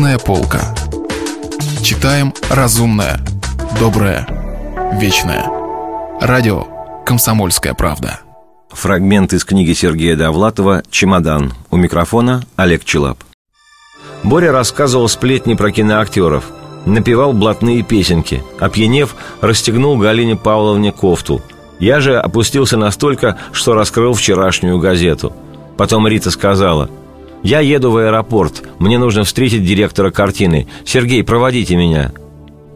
Книжная полка. Читаем разумное, доброе, вечное. Радио «Комсомольская правда». Фрагмент из книги Сергея Довлатова «Чемодан». У микрофона Олег Челап. Боря рассказывал сплетни про киноактеров, напевал блатные песенки, опьянев, расстегнул Галине Павловне кофту. Я же опустился настолько, что раскрыл вчерашнюю газету. Потом Рита сказала, «Я еду в аэропорт, мне нужно встретить директора картины. Сергей, проводите меня».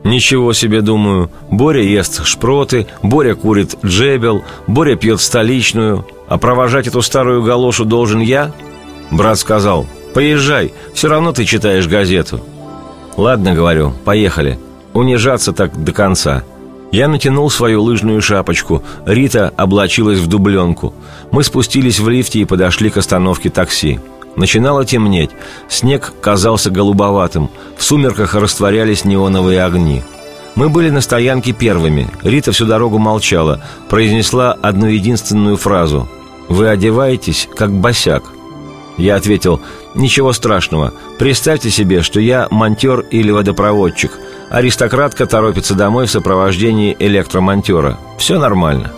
Ничего себе, думаю. Боря ест шпроты, Боря курит джебел, Боря пьет столичную. А провожать эту старую галошу должен я? Брат сказал, поезжай, все равно ты читаешь газету. Ладно, говорю, поехали. Унижаться так до конца. Я натянул свою лыжную шапочку. Рита облачилась в дубленку. Мы спустились в лифте и подошли к остановке такси. Начинало темнеть. Снег казался голубоватым. В сумерках растворялись неоновые огни. Мы были на стоянке первыми. Рита всю дорогу молчала, произнесла одну единственную фразу. «Вы одеваетесь, как босяк». Я ответил, «Ничего страшного. Представьте себе, что я монтер или водопроводчик. Аристократка торопится домой в сопровождении электромонтера. Все нормально».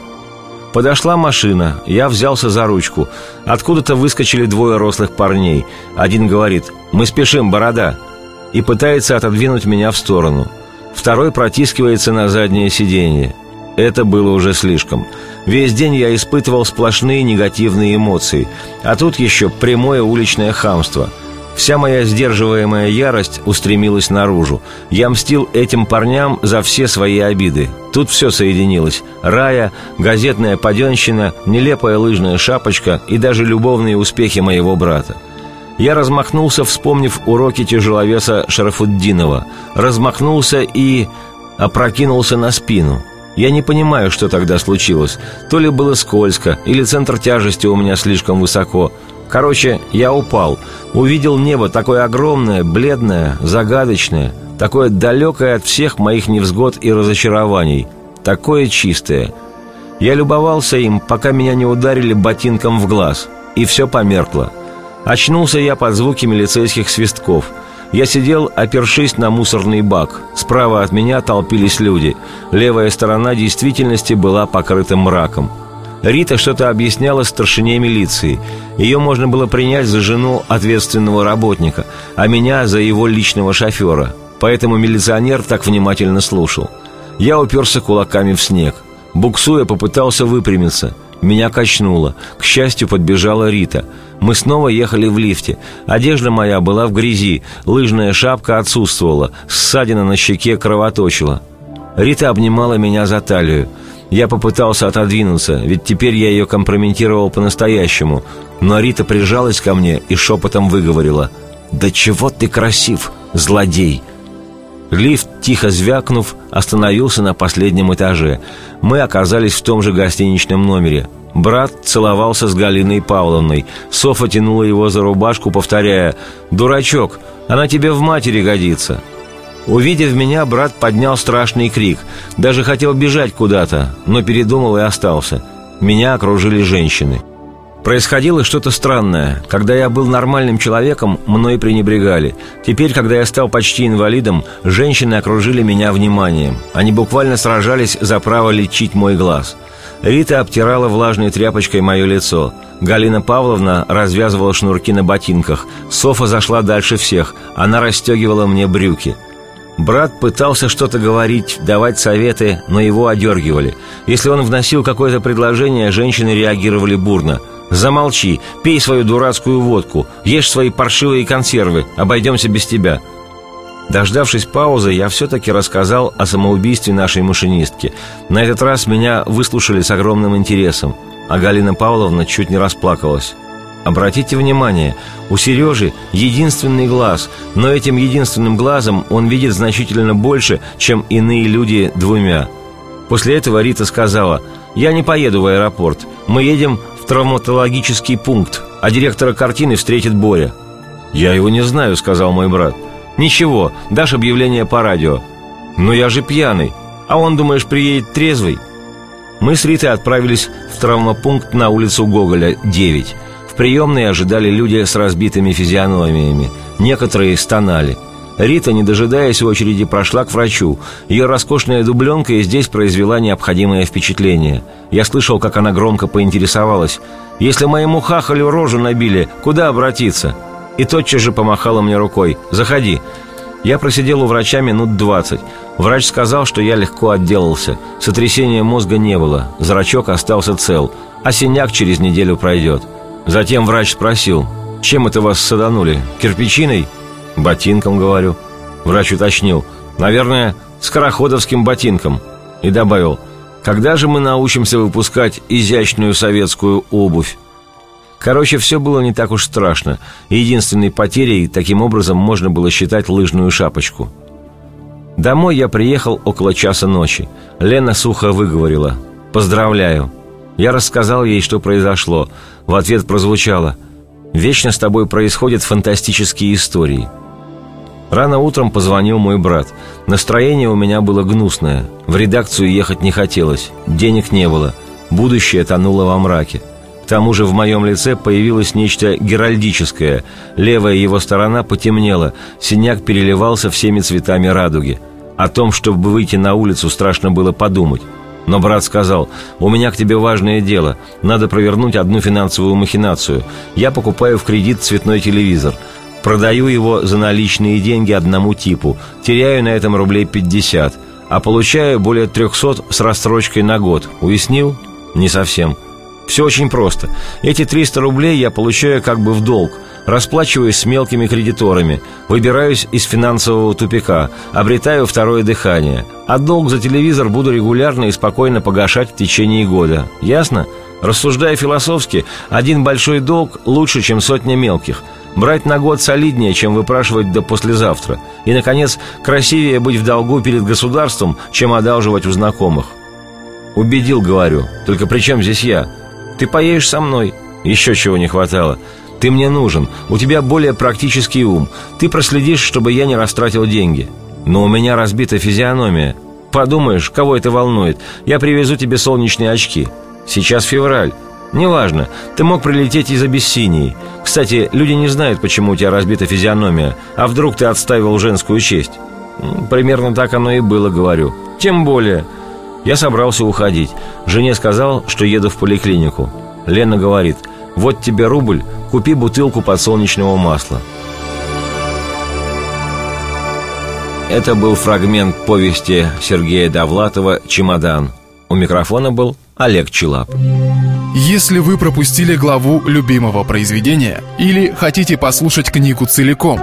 Подошла машина, я взялся за ручку. Откуда-то выскочили двое рослых парней. Один говорит «Мы спешим, борода!» и пытается отодвинуть меня в сторону. Второй протискивается на заднее сиденье. Это было уже слишком. Весь день я испытывал сплошные негативные эмоции, а тут еще прямое уличное хамство – Вся моя сдерживаемая ярость устремилась наружу. Я мстил этим парням за все свои обиды. Тут все соединилось. Рая, газетная паденщина, нелепая лыжная шапочка и даже любовные успехи моего брата. Я размахнулся, вспомнив уроки тяжеловеса Шарафуддинова. Размахнулся и... опрокинулся на спину. Я не понимаю, что тогда случилось. То ли было скользко, или центр тяжести у меня слишком высоко – Короче, я упал. Увидел небо такое огромное, бледное, загадочное, такое далекое от всех моих невзгод и разочарований, такое чистое. Я любовался им, пока меня не ударили ботинком в глаз, и все померкло. Очнулся я под звуки милицейских свистков. Я сидел, опершись на мусорный бак. Справа от меня толпились люди. Левая сторона действительности была покрыта мраком. Рита что-то объясняла старшине милиции. Ее можно было принять за жену ответственного работника, а меня за его личного шофера. Поэтому милиционер так внимательно слушал. Я уперся кулаками в снег. Буксуя, попытался выпрямиться. Меня качнуло. К счастью, подбежала Рита. Мы снова ехали в лифте. Одежда моя была в грязи, лыжная шапка отсутствовала, ссадина на щеке кровоточила. Рита обнимала меня за талию. Я попытался отодвинуться, ведь теперь я ее компрометировал по-настоящему. Но Рита прижалась ко мне и шепотом выговорила «Да чего ты красив, злодей!» Лифт, тихо звякнув, остановился на последнем этаже. Мы оказались в том же гостиничном номере. Брат целовался с Галиной Павловной. Софа тянула его за рубашку, повторяя «Дурачок, она тебе в матери годится!» Увидев меня, брат поднял страшный крик. Даже хотел бежать куда-то, но передумал и остался. Меня окружили женщины. Происходило что-то странное. Когда я был нормальным человеком, мной пренебрегали. Теперь, когда я стал почти инвалидом, женщины окружили меня вниманием. Они буквально сражались за право лечить мой глаз. Рита обтирала влажной тряпочкой мое лицо. Галина Павловна развязывала шнурки на ботинках. Софа зашла дальше всех. Она расстегивала мне брюки. Брат пытался что-то говорить, давать советы, но его одергивали. Если он вносил какое-то предложение, женщины реагировали бурно. «Замолчи, пей свою дурацкую водку, ешь свои паршивые консервы, обойдемся без тебя». Дождавшись паузы, я все-таки рассказал о самоубийстве нашей машинистки. На этот раз меня выслушали с огромным интересом, а Галина Павловна чуть не расплакалась. Обратите внимание, у Сережи единственный глаз, но этим единственным глазом он видит значительно больше, чем иные люди двумя. После этого Рита сказала, «Я не поеду в аэропорт, мы едем в травматологический пункт, а директора картины встретит Боря». «Я его не знаю», — сказал мой брат. «Ничего, дашь объявление по радио». «Но я же пьяный, а он, думаешь, приедет трезвый?» Мы с Ритой отправились в травмопункт на улицу Гоголя, 9 приемной ожидали люди с разбитыми физиономиями. Некоторые стонали. Рита, не дожидаясь очереди, прошла к врачу. Ее роскошная дубленка и здесь произвела необходимое впечатление. Я слышал, как она громко поинтересовалась. «Если моему хахалю рожу набили, куда обратиться?» И тотчас же помахала мне рукой. «Заходи». Я просидел у врача минут двадцать. Врач сказал, что я легко отделался. Сотрясения мозга не было, зрачок остался цел, а синяк через неделю пройдет. Затем врач спросил, чем это вас саданули? Кирпичиной? Ботинком, говорю. Врач уточнил, наверное, скороходовским ботинком. И добавил, когда же мы научимся выпускать изящную советскую обувь? Короче, все было не так уж страшно. Единственной потерей таким образом можно было считать лыжную шапочку. Домой я приехал около часа ночи. Лена сухо выговорила «Поздравляю». Я рассказал ей, что произошло. В ответ прозвучало «Вечно с тобой происходят фантастические истории». Рано утром позвонил мой брат. Настроение у меня было гнусное. В редакцию ехать не хотелось. Денег не было. Будущее тонуло во мраке. К тому же в моем лице появилось нечто геральдическое. Левая его сторона потемнела, синяк переливался всеми цветами радуги. О том, чтобы выйти на улицу, страшно было подумать. Но брат сказал, «У меня к тебе важное дело. Надо провернуть одну финансовую махинацию. Я покупаю в кредит цветной телевизор. Продаю его за наличные деньги одному типу. Теряю на этом рублей 50, а получаю более 300 с рассрочкой на год. Уяснил? Не совсем. Все очень просто. Эти 300 рублей я получаю как бы в долг, расплачиваюсь с мелкими кредиторами, выбираюсь из финансового тупика, обретаю второе дыхание. А долг за телевизор буду регулярно и спокойно погашать в течение года. Ясно? Рассуждая философски, один большой долг лучше, чем сотня мелких. Брать на год солиднее, чем выпрашивать до послезавтра. И, наконец, красивее быть в долгу перед государством, чем одалживать у знакомых. Убедил, говорю. Только при чем здесь я? Ты поедешь со мной. Еще чего не хватало. Ты мне нужен. У тебя более практический ум. Ты проследишь, чтобы я не растратил деньги. Но у меня разбита физиономия. Подумаешь, кого это волнует? Я привезу тебе солнечные очки. Сейчас февраль. Неважно, ты мог прилететь из Абиссинии. Кстати, люди не знают, почему у тебя разбита физиономия. А вдруг ты отставил женскую честь? Примерно так оно и было, говорю. Тем более. Я собрался уходить. Жене сказал, что еду в поликлинику. Лена говорит, вот тебе рубль, купи бутылку подсолнечного масла. Это был фрагмент повести Сергея Довлатова «Чемодан». У микрофона был Олег Челап. Если вы пропустили главу любимого произведения или хотите послушать книгу целиком,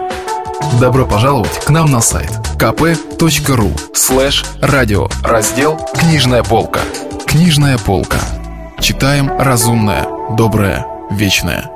добро пожаловать к нам на сайт kp.ru слэш радио раздел «Книжная полка». «Книжная полка». Читаем разумное, доброе, вечное.